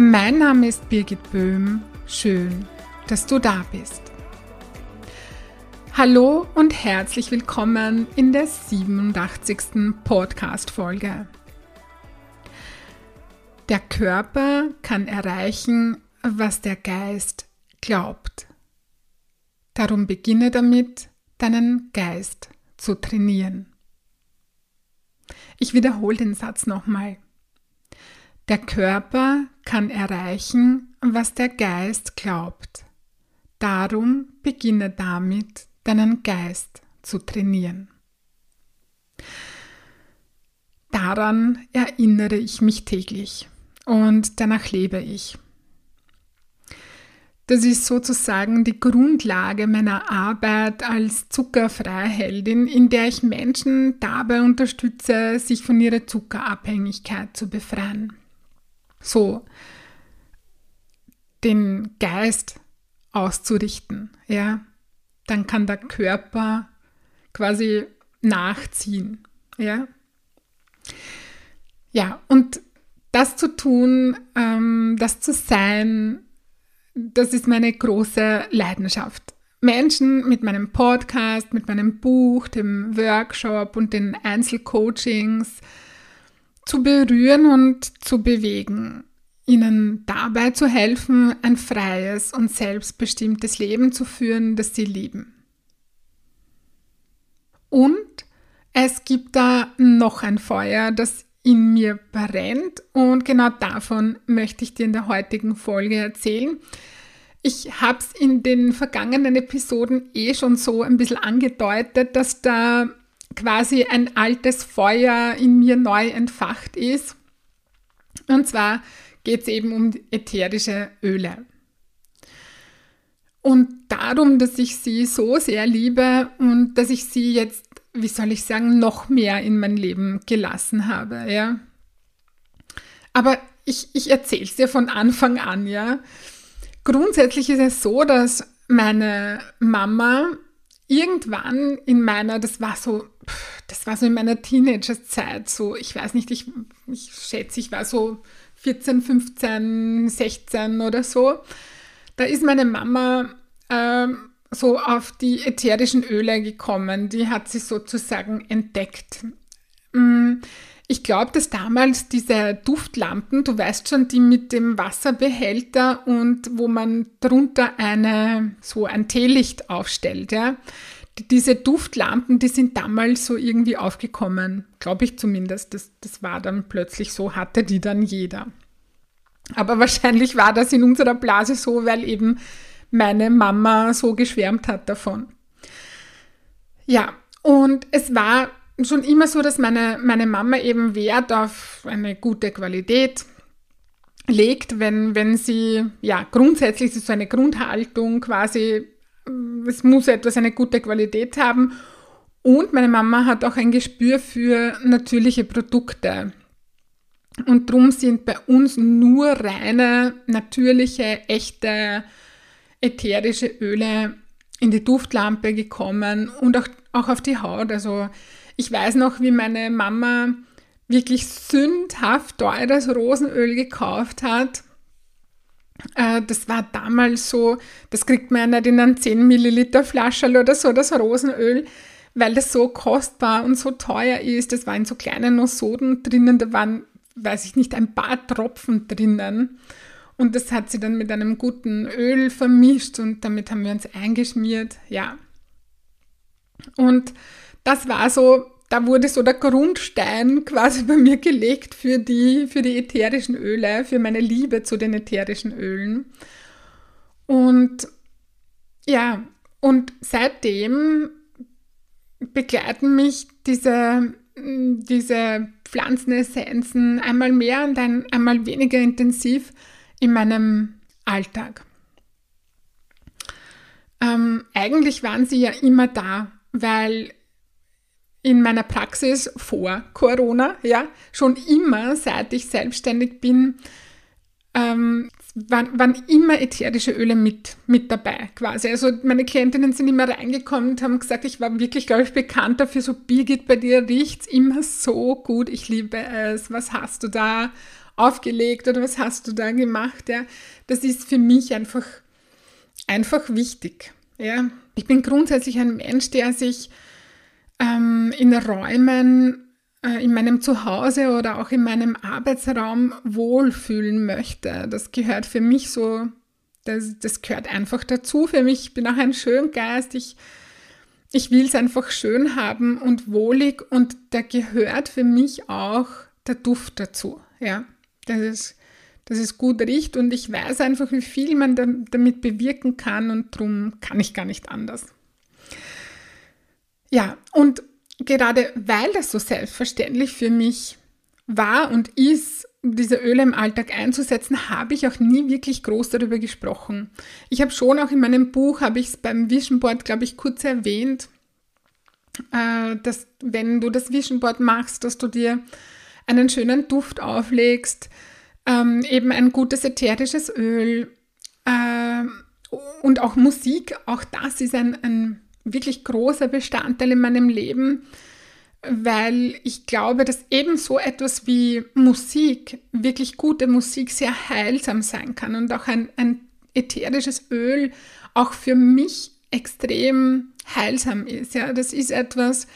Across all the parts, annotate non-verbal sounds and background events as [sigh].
Mein Name ist Birgit Böhm. Schön, dass du da bist. Hallo und herzlich willkommen in der 87. Podcast-Folge. Der Körper kann erreichen, was der Geist glaubt. Darum beginne damit, deinen Geist zu trainieren. Ich wiederhole den Satz nochmal. Der Körper kann erreichen, was der Geist glaubt. Darum beginne damit, deinen Geist zu trainieren. Daran erinnere ich mich täglich und danach lebe ich. Das ist sozusagen die Grundlage meiner Arbeit als Zuckerfreiheldin, in der ich Menschen dabei unterstütze, sich von ihrer Zuckerabhängigkeit zu befreien so den Geist auszurichten, ja, dann kann der Körper quasi nachziehen, ja. Ja, und das zu tun, ähm, das zu sein, das ist meine große Leidenschaft. Menschen mit meinem Podcast, mit meinem Buch, dem Workshop und den Einzelcoachings, zu berühren und zu bewegen, ihnen dabei zu helfen, ein freies und selbstbestimmtes Leben zu führen, das sie lieben. Und es gibt da noch ein Feuer, das in mir brennt und genau davon möchte ich dir in der heutigen Folge erzählen. Ich habe es in den vergangenen Episoden eh schon so ein bisschen angedeutet, dass da quasi ein altes Feuer in mir neu entfacht ist. Und zwar geht es eben um ätherische Öle. Und darum, dass ich sie so sehr liebe und dass ich sie jetzt, wie soll ich sagen, noch mehr in mein Leben gelassen habe, ja. Aber ich, ich erzähle es dir von Anfang an, ja. Grundsätzlich ist es so, dass meine Mama irgendwann in meiner, das war so, das war so in meiner Teenagerzeit, so, ich weiß nicht, ich, ich schätze, ich war so 14, 15, 16 oder so. Da ist meine Mama ähm, so auf die ätherischen Öle gekommen. Die hat sie sozusagen entdeckt. Mm, ich glaube, dass damals diese Duftlampen, du weißt schon, die mit dem Wasserbehälter und wo man drunter eine, so ein Teelicht aufstellt, ja. Diese Duftlampen, die sind damals so irgendwie aufgekommen, glaube ich zumindest. Das, das war dann plötzlich so, hatte die dann jeder. Aber wahrscheinlich war das in unserer Blase so, weil eben meine Mama so geschwärmt hat davon. Ja, und es war schon immer so, dass meine, meine Mama eben Wert auf eine gute Qualität legt, wenn, wenn sie, ja, grundsätzlich ist so eine Grundhaltung quasi, es muss etwas eine gute Qualität haben. Und meine Mama hat auch ein Gespür für natürliche Produkte. Und darum sind bei uns nur reine, natürliche, echte, ätherische Öle in die Duftlampe gekommen und auch, auch auf die Haut. Also ich weiß noch, wie meine Mama wirklich sündhaft teures Rosenöl gekauft hat. Äh, das war damals so, das kriegt man ja nicht in einem 10 Milliliter Flascherl oder so, das Rosenöl, weil das so kostbar und so teuer ist. Das war in so kleinen Nosoden drinnen, da waren, weiß ich nicht, ein paar Tropfen drinnen. Und das hat sie dann mit einem guten Öl vermischt und damit haben wir uns eingeschmiert. Ja. Und das war so, da wurde so der Grundstein quasi bei mir gelegt für die, für die ätherischen Öle, für meine Liebe zu den ätherischen Ölen. Und ja, und seitdem begleiten mich diese, diese Pflanzenessenzen einmal mehr und ein, einmal weniger intensiv in meinem Alltag. Ähm, eigentlich waren sie ja immer da, weil in meiner Praxis vor Corona, ja, schon immer, seit ich selbstständig bin, ähm, waren, waren, immer ätherische Öle mit, mit dabei quasi. Also meine Klientinnen sind immer reingekommen und haben gesagt, ich war wirklich, glaube ich, bekannt dafür, so Birgit, bei dir riecht es immer so gut, ich liebe es, was hast du da aufgelegt oder was hast du da gemacht? Ja, das ist für mich einfach, einfach wichtig. Ja, ich bin grundsätzlich ein Mensch, der sich ähm, in Räumen äh, in meinem Zuhause oder auch in meinem Arbeitsraum wohlfühlen möchte. Das gehört für mich so, das, das gehört einfach dazu für mich. Ich bin auch ein Schöngeist. Ich, ich will es einfach schön haben und wohlig und da gehört für mich auch der Duft dazu. Ja, das ist, dass es gut riecht und ich weiß einfach, wie viel man damit bewirken kann und darum kann ich gar nicht anders. Ja, und gerade weil das so selbstverständlich für mich war und ist, diese Öle im Alltag einzusetzen, habe ich auch nie wirklich groß darüber gesprochen. Ich habe schon auch in meinem Buch, habe ich es beim Vision Board, glaube ich, kurz erwähnt, äh, dass wenn du das Vision Board machst, dass du dir einen schönen Duft auflegst, ähm, eben ein gutes ätherisches Öl äh, und auch Musik, auch das ist ein, ein wirklich großer Bestandteil in meinem Leben, weil ich glaube, dass eben so etwas wie Musik, wirklich gute Musik, sehr heilsam sein kann und auch ein, ein ätherisches Öl auch für mich extrem heilsam ist. Ja, das ist etwas,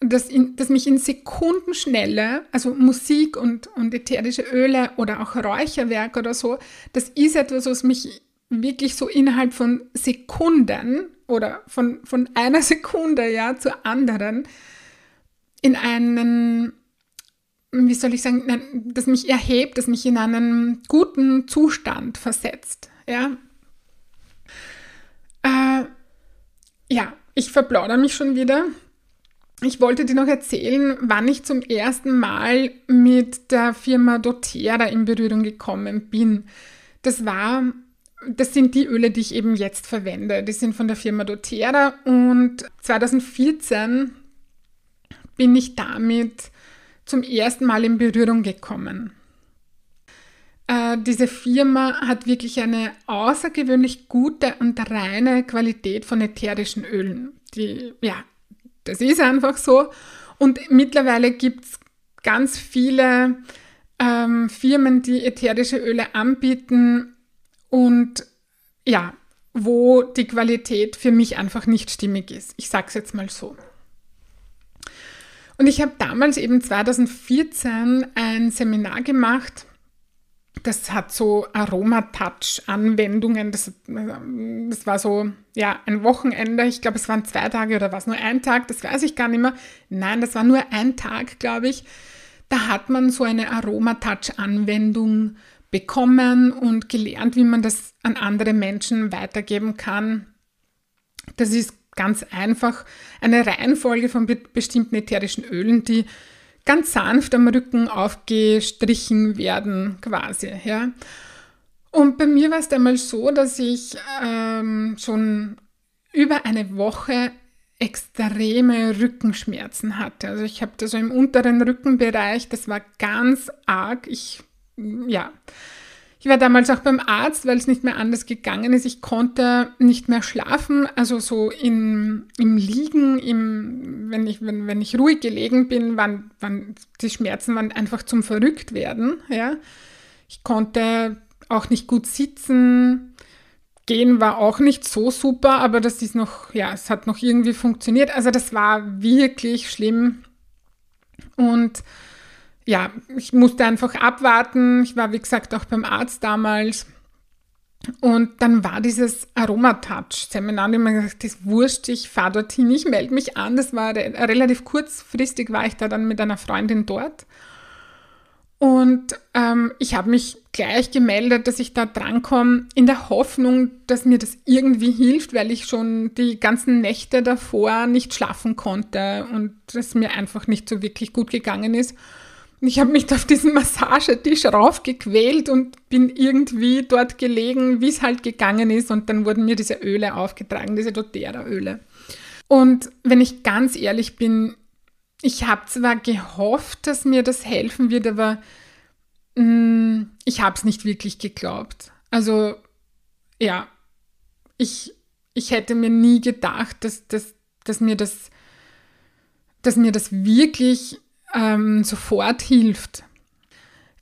das, in, das mich in Sekundenschnelle, also Musik und, und ätherische Öle oder auch Räucherwerk oder so, das ist etwas, was mich wirklich so innerhalb von Sekunden oder von, von einer [laughs] Sekunde ja zur anderen in einen, wie soll ich sagen, das mich erhebt, das mich in einen guten Zustand versetzt. Ja, äh, ja ich verplaudere mich schon wieder. Ich wollte dir noch erzählen, wann ich zum ersten Mal mit der Firma doTERRA in Berührung gekommen bin. Das war das sind die Öle, die ich eben jetzt verwende. Die sind von der Firma doTERRA und 2014 bin ich damit zum ersten Mal in Berührung gekommen. Äh, diese Firma hat wirklich eine außergewöhnlich gute und reine Qualität von ätherischen Ölen. Die, ja, das ist einfach so. Und mittlerweile gibt es ganz viele ähm, Firmen, die ätherische Öle anbieten und ja, wo die Qualität für mich einfach nicht stimmig ist. Ich sage es jetzt mal so. Und ich habe damals eben 2014 ein Seminar gemacht. Das hat so Aromatouch-Anwendungen. Das, das war so, ja, ein Wochenende. Ich glaube, es waren zwei Tage oder was, nur ein Tag. Das weiß ich gar nicht mehr. Nein, das war nur ein Tag, glaube ich. Da hat man so eine Aromatouch-Anwendung bekommen und gelernt, wie man das an andere Menschen weitergeben kann. Das ist ganz einfach eine Reihenfolge von bestimmten ätherischen Ölen, die ganz sanft am Rücken aufgestrichen werden, quasi. Ja. Und bei mir war es damals so, dass ich ähm, schon über eine Woche extreme Rückenschmerzen hatte. Also ich habe da so im unteren Rückenbereich, das war ganz arg. Ich ja, ich war damals auch beim Arzt, weil es nicht mehr anders gegangen ist. Ich konnte nicht mehr schlafen, also so in, im Liegen, im, wenn, ich, wenn, wenn ich ruhig gelegen bin, waren, waren die Schmerzen waren einfach zum Verrücktwerden. Ja. Ich konnte auch nicht gut sitzen. Gehen war auch nicht so super, aber das ist noch, ja, es hat noch irgendwie funktioniert. Also das war wirklich schlimm. Und ja, ich musste einfach abwarten. Ich war, wie gesagt, auch beim Arzt damals. Und dann war dieses Aromatouch-Seminar und ich habe mir gesagt, das ist wurscht, ich fahre dorthin, ich melde mich an. Das war relativ kurzfristig, war ich da dann mit einer Freundin dort. Und ähm, ich habe mich gleich gemeldet, dass ich da drankomme, in der Hoffnung, dass mir das irgendwie hilft, weil ich schon die ganzen Nächte davor nicht schlafen konnte und es mir einfach nicht so wirklich gut gegangen ist. Ich habe mich auf diesen Massagetisch raufgequält und bin irgendwie dort gelegen, wie es halt gegangen ist. Und dann wurden mir diese Öle aufgetragen, diese doTERRA-Öle. Und wenn ich ganz ehrlich bin, ich habe zwar gehofft, dass mir das helfen wird, aber mh, mm, ich habe es nicht wirklich geglaubt. Also ja, ich, ich hätte mir nie gedacht, dass, dass, dass, mir, das, dass mir das wirklich ähm, sofort hilft.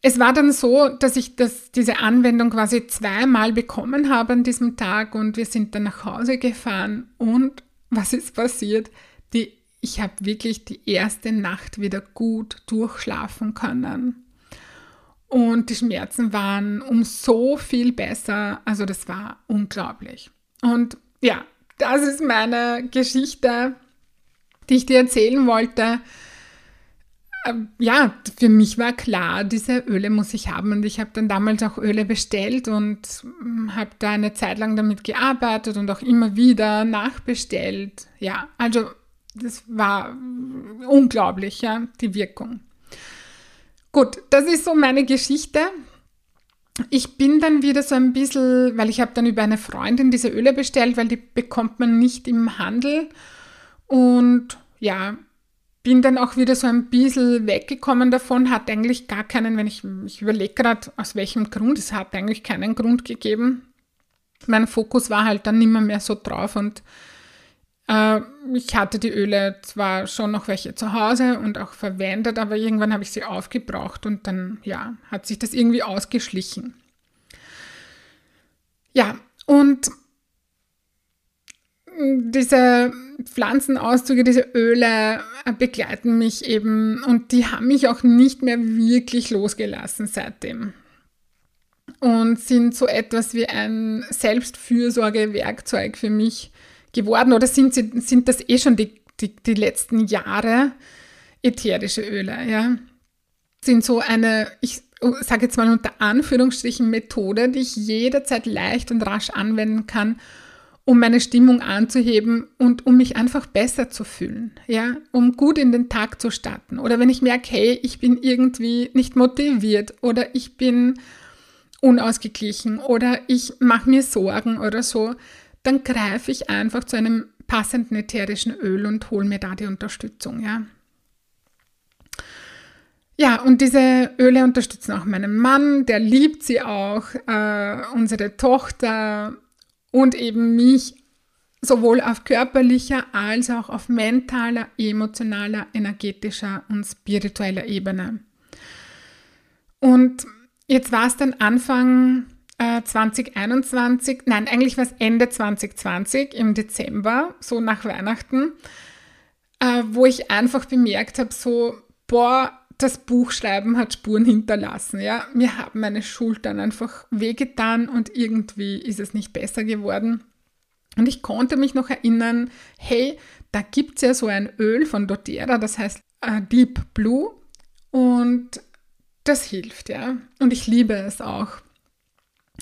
Es war dann so, dass ich das, diese Anwendung quasi zweimal bekommen habe an diesem Tag und wir sind dann nach Hause gefahren und was ist passiert? Die, ich habe wirklich die erste Nacht wieder gut durchschlafen können. Und die Schmerzen waren um so viel besser. Also das war unglaublich. Und ja, das ist meine Geschichte, die ich dir erzählen wollte. Ähm, ja, für mich war klar, diese Öle muss ich haben. Und ich habe dann damals auch Öle bestellt und hm, habe da eine Zeit lang damit gearbeitet und auch immer wieder nachbestellt. Ja, also das war unglaublich, ja, die Wirkung. Gut, das ist so meine Geschichte. Ich bin dann wieder so ein bisschen, weil ich habe dann über eine Freundin diese Öle bestellt, weil die bekommt man nicht im Handel. Und ja, bin dann auch wieder so ein bisschen weggekommen davon, hat eigentlich gar keinen, wenn ich, ich überlege gerade, aus welchem Grund, es hat eigentlich keinen Grund gegeben. Mein Fokus war halt dann nimmer mehr so drauf und äh, ich hatte die Öle zwar schon noch welche zu Hause und auch verwendet, aber irgendwann habe ich sie aufgebraucht und dann, ja, hat sich das irgendwie ausgeschlichen. Ja, und diese Pflanzenauszüge, diese Öle begleiten mich eben und die haben mich auch nicht mehr wirklich losgelassen seitdem. Und sind so etwas wie ein Selbstfürsorgewerkzeug für mich geworden oder sind, sie, sind das eh schon die, die, die letzten Jahre ätherische Öle, ja? Sind so eine, ich sage jetzt mal unter Anführungsstrichen Methode, die ich jederzeit leicht und rasch anwenden kann, um meine Stimmung anzuheben und um mich einfach besser zu fühlen, ja, um gut in den Tag zu starten. Oder wenn ich merke, hey, ich bin irgendwie nicht motiviert oder ich bin unausgeglichen oder ich mache mir Sorgen oder so, dann greife ich einfach zu einem passenden ätherischen Öl und hole mir da die Unterstützung, ja. Ja, und diese Öle unterstützen auch meinen Mann, der liebt sie auch, äh, unsere Tochter, und eben mich sowohl auf körperlicher als auch auf mentaler, emotionaler, energetischer und spiritueller Ebene. Und jetzt war es dann Anfang äh, 2021, nein, eigentlich war es Ende 2020 im Dezember, so nach Weihnachten, äh, wo ich einfach bemerkt habe, so, boah, das Buchschreiben hat Spuren hinterlassen. Ja? Mir haben meine Schultern einfach wehgetan und irgendwie ist es nicht besser geworden. Und ich konnte mich noch erinnern, hey, da gibt es ja so ein Öl von doTERRA, das heißt äh, Deep Blue und das hilft, ja. Und ich liebe es auch,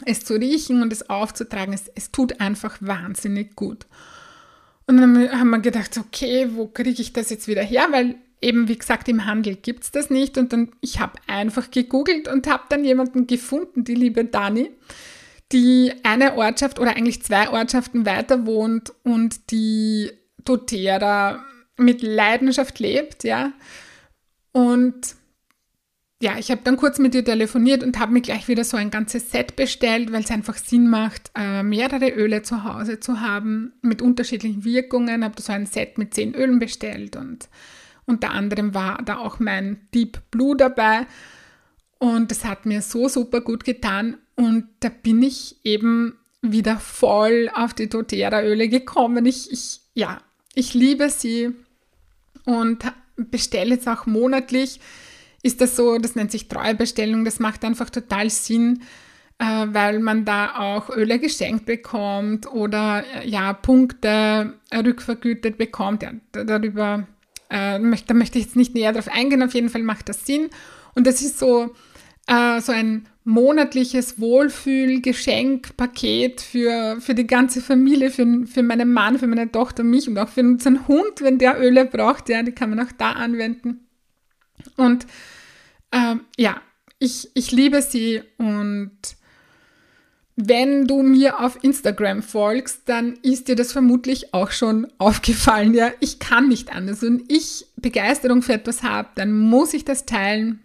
es zu riechen und es aufzutragen. Es, es tut einfach wahnsinnig gut. Und dann haben wir gedacht, okay, wo kriege ich das jetzt wieder her? Weil eben, wie gesagt, im Handel gibt es das nicht. Und dann, ich habe einfach gegoogelt und habe dann jemanden gefunden, die liebe Dani, die eine Ortschaft oder eigentlich zwei Ortschaften weiter wohnt und die doTERRA mit Leidenschaft lebt, ja. Und ja, ich habe dann kurz mit ihr telefoniert und habe mir gleich wieder so ein ganzes Set bestellt, weil es einfach Sinn macht, äh, mehrere Öle zu Hause zu haben mit unterschiedlichen Wirkungen. Habe so ein Set mit zehn Ölen bestellt und unter anderem war da auch mein Deep Blue dabei. Und das hat mir so super gut getan. Und da bin ich eben wieder voll auf die doTERRA-Öle gekommen. Ich, ich, ja, ich liebe sie und bestelle jetzt auch monatlich. Ist das so, das nennt sich Treuebestellung, das macht einfach total Sinn, äh, weil man da auch Öle geschenkt bekommt oder ja, Punkte rückvergütet bekommt. Ja, darüber äh, da möchte ich jetzt nicht näher darauf eingehen, auf jeden Fall macht das Sinn. Und das ist so, äh, so ein monatliches Wohlfühl-Geschenkpaket für, für die ganze Familie, für, für meinen Mann, für meine Tochter, mich und auch für unseren Hund, wenn der Öle braucht, ja, die kann man auch da anwenden. Und ähm, ja, ich, ich liebe sie und wenn du mir auf Instagram folgst, dann ist dir das vermutlich auch schon aufgefallen. Ja, ich kann nicht anders. Und ich Begeisterung für etwas habe, dann muss ich das teilen.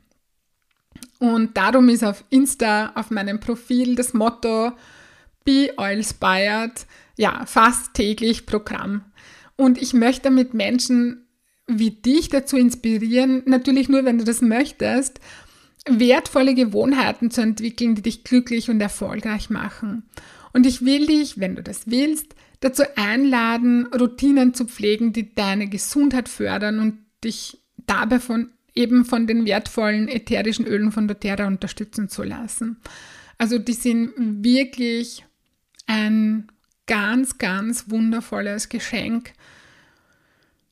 Und darum ist auf Insta, auf meinem Profil das Motto Be Oil Inspired, ja, fast täglich Programm. Und ich möchte mit Menschen wie dich dazu inspirieren, natürlich nur, wenn du das möchtest, wertvolle Gewohnheiten zu entwickeln, die dich glücklich und erfolgreich machen. Und ich will dich, wenn du das willst, dazu einladen, Routinen zu pflegen, die deine Gesundheit fördern und dich dabei von eben von den wertvollen ätherischen Ölen von doTERRA unterstützen zu lassen. Also die sind wirklich ein ganz, ganz wundervolles Geschenk.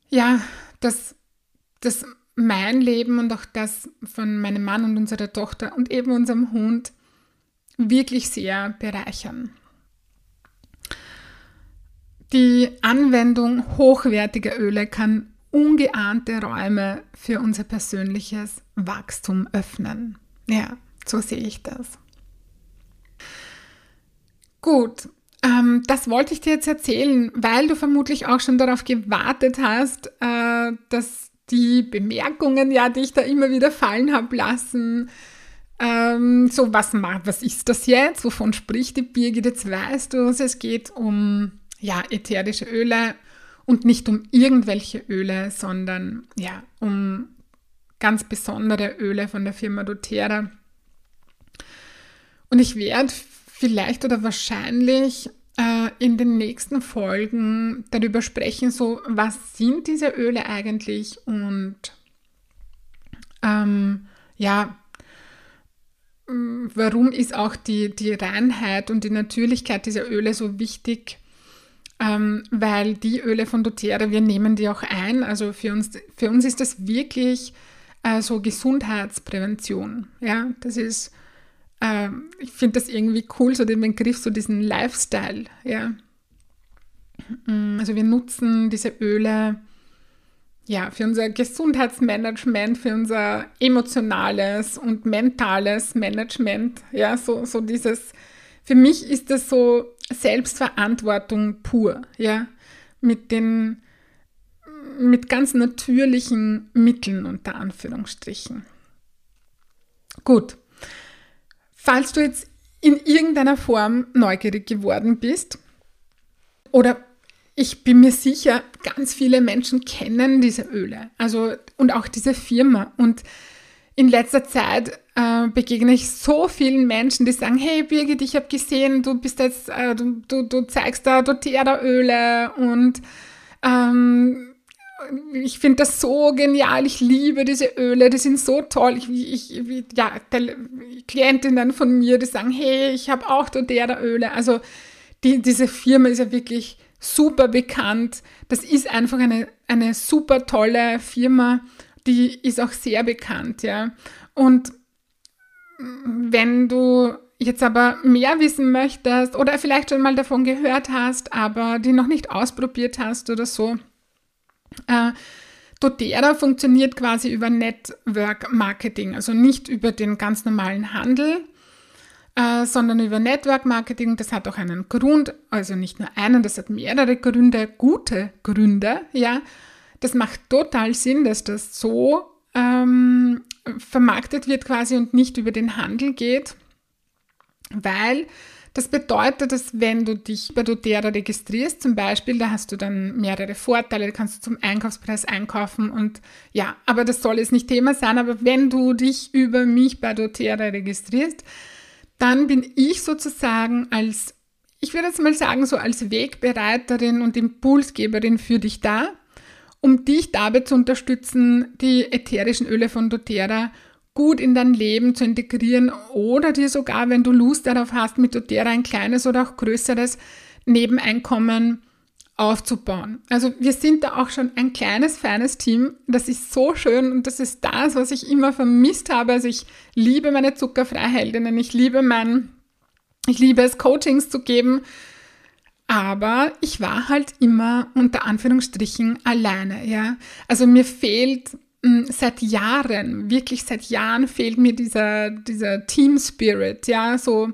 Ja, das, das mein Leben und auch das von meinem Mann und unserer Tochter und eben unserem Hund wirklich sehr bereichern. Die Anwendung hochwertiger Öle kann ungeahnte Räume für unser persönliches Wachstum öffnen. Ja, so sehe ich das. Gut, ähm, das wollte ich dir jetzt erzählen, weil du vermutlich auch schon darauf gewartet hast, äh, dass die Bemerkungen, ja, die ich da immer wieder fallen habe lassen, ähm, so was, was ist das jetzt? Wovon spricht die Birgit? Jetzt weißt du es, geht um ja, ätherische Öle und nicht um irgendwelche Öle, sondern ja, um ganz besondere Öle von der Firma doTERRA. Und ich werde vielleicht oder wahrscheinlich äh, in den nächsten Folgen darüber sprechen, so was sind diese Öle eigentlich und ähm, ja, warum ist auch die, die Reinheit und die Natürlichkeit dieser Öle so wichtig? Ähm, weil die Öle von doTERRA, wir nehmen die auch ein. Also für uns, für uns ist das wirklich äh, so Gesundheitsprävention. Ja, das ist ähm, ich finde das irgendwie cool, so den Begriff, so diesen Lifestyle, ja. Mm, also wir nutzen diese Öle ja, für unser Gesundheitsmanagement, für unser emotionales und mentales Management, ja, so, so dieses, für mich ist das so Selbstverantwortung pur, ja, mit den, mit ganz natürlichen Mitteln unter Anführungsstrichen. Gut, Falls du jetzt in irgendeiner Form neugierig geworden bist oder ich bin mir sicher, ganz viele Menschen kennen diese Öle, also und auch diese Firma. Und in letzter Zeit äh, begegne ich so vielen Menschen, die sagen, hey Birgit, ich habe gesehen, du bist jetzt, äh, du, du, du zeigst da doTERRA-Öle und ähm, ich finde das so genial. Ich liebe diese Öle, die sind so toll. Ich, ich, ja, Klientinnen von mir, die sagen, hey, ich habe auch doTERRA-Öle. Also die, diese Firma ist ja wirklich super bekannt. Das ist einfach eine, eine super tolle Firma. Die ist auch sehr bekannt, ja. Und wenn du jetzt aber mehr wissen möchtest oder vielleicht schon mal davon gehört hast, aber die noch nicht ausprobiert hast oder so, äh, doTERRA funktioniert quasi über Network Marketing, also nicht über den ganz normalen Handel, äh, sondern über Network Marketing. Das hat auch einen Grund, also nicht nur einen, das hat mehrere Gründe, gute Gründe, ja. Das macht total Sinn, dass das so ähm, vermarktet wird quasi und nicht über den Handel geht, weil das bedeutet, dass wenn du dich bei doTERRA registrierst, zum Beispiel, da hast du dann mehrere Vorteile, da kannst du zum Einkaufspreis einkaufen und ja, aber das soll jetzt nicht Thema sein, aber wenn du dich über mich bei doTERRA registrierst, dann bin ich sozusagen als, ich würde jetzt mal sagen, so als Wegbereiterin und Impulsgeberin für dich da, um dich dabei zu unterstützen, die ätherischen Öle von doTERRA gut in dein Leben zu integrieren oder dir sogar, wenn du Lust darauf hast, mit doTERRA ein kleines oder auch größeres Nebeneinkommen aufzubauen. Also wir sind da auch schon ein kleines, feines Team. Das ist so schön und das ist das, was ich immer vermisst habe. Also ich liebe meine Zuckerfreiheldinnen, ich liebe mein, ich liebe es, Coachings zu geben. Aber ich war halt immer unter Anführungsstrichen alleine, ja. Also mir fehlt seit Jahren, wirklich seit Jahren fehlt mir dieser, dieser Team Spirit, ja, so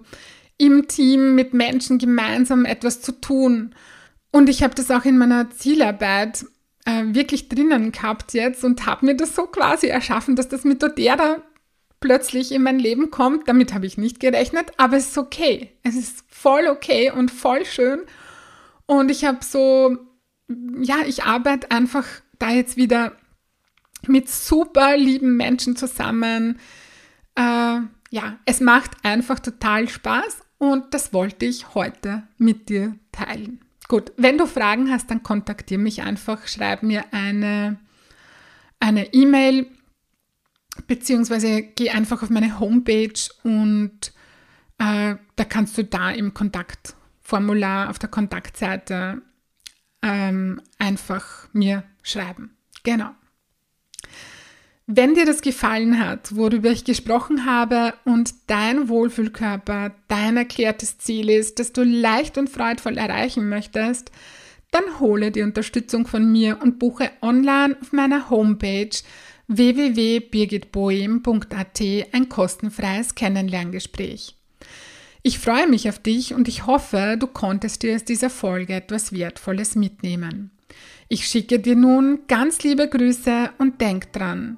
im Team mit Menschen gemeinsam etwas zu tun. Und ich habe das auch in meiner Zielarbeit äh, wirklich drinnen gehabt jetzt und habe mir das so quasi erschaffen, dass das mit Dodera plötzlich in mein Leben kommt. Damit habe ich nicht gerechnet, aber es ist okay. Es ist voll okay und voll schön. Und ich habe so, ja, ich arbeite einfach da jetzt wieder mit super lieben Menschen zusammen. Äh, ja, es macht einfach total Spaß und das wollte ich heute mit dir teilen. Gut, wenn du Fragen hast, dann kontaktiere mich einfach, schreib mir eine eine E-Mail beziehungsweise geh einfach auf meine Homepage und äh, da kannst du da im Kontaktformular auf der Kontaktseite ähm, einfach mir schreiben. Genau. Wenn dir das gefallen hat, worüber ich gesprochen habe und dein Wohlfühlkörper dein erklärtes Ziel ist, das du leicht und freudvoll erreichen möchtest, dann hole die Unterstützung von mir und buche online auf meiner Homepage www.birgitboehm.at ein kostenfreies Kennenlerngespräch. Ich freue mich auf dich und ich hoffe, du konntest dir aus dieser Folge etwas Wertvolles mitnehmen. Ich schicke dir nun ganz liebe Grüße und denk dran,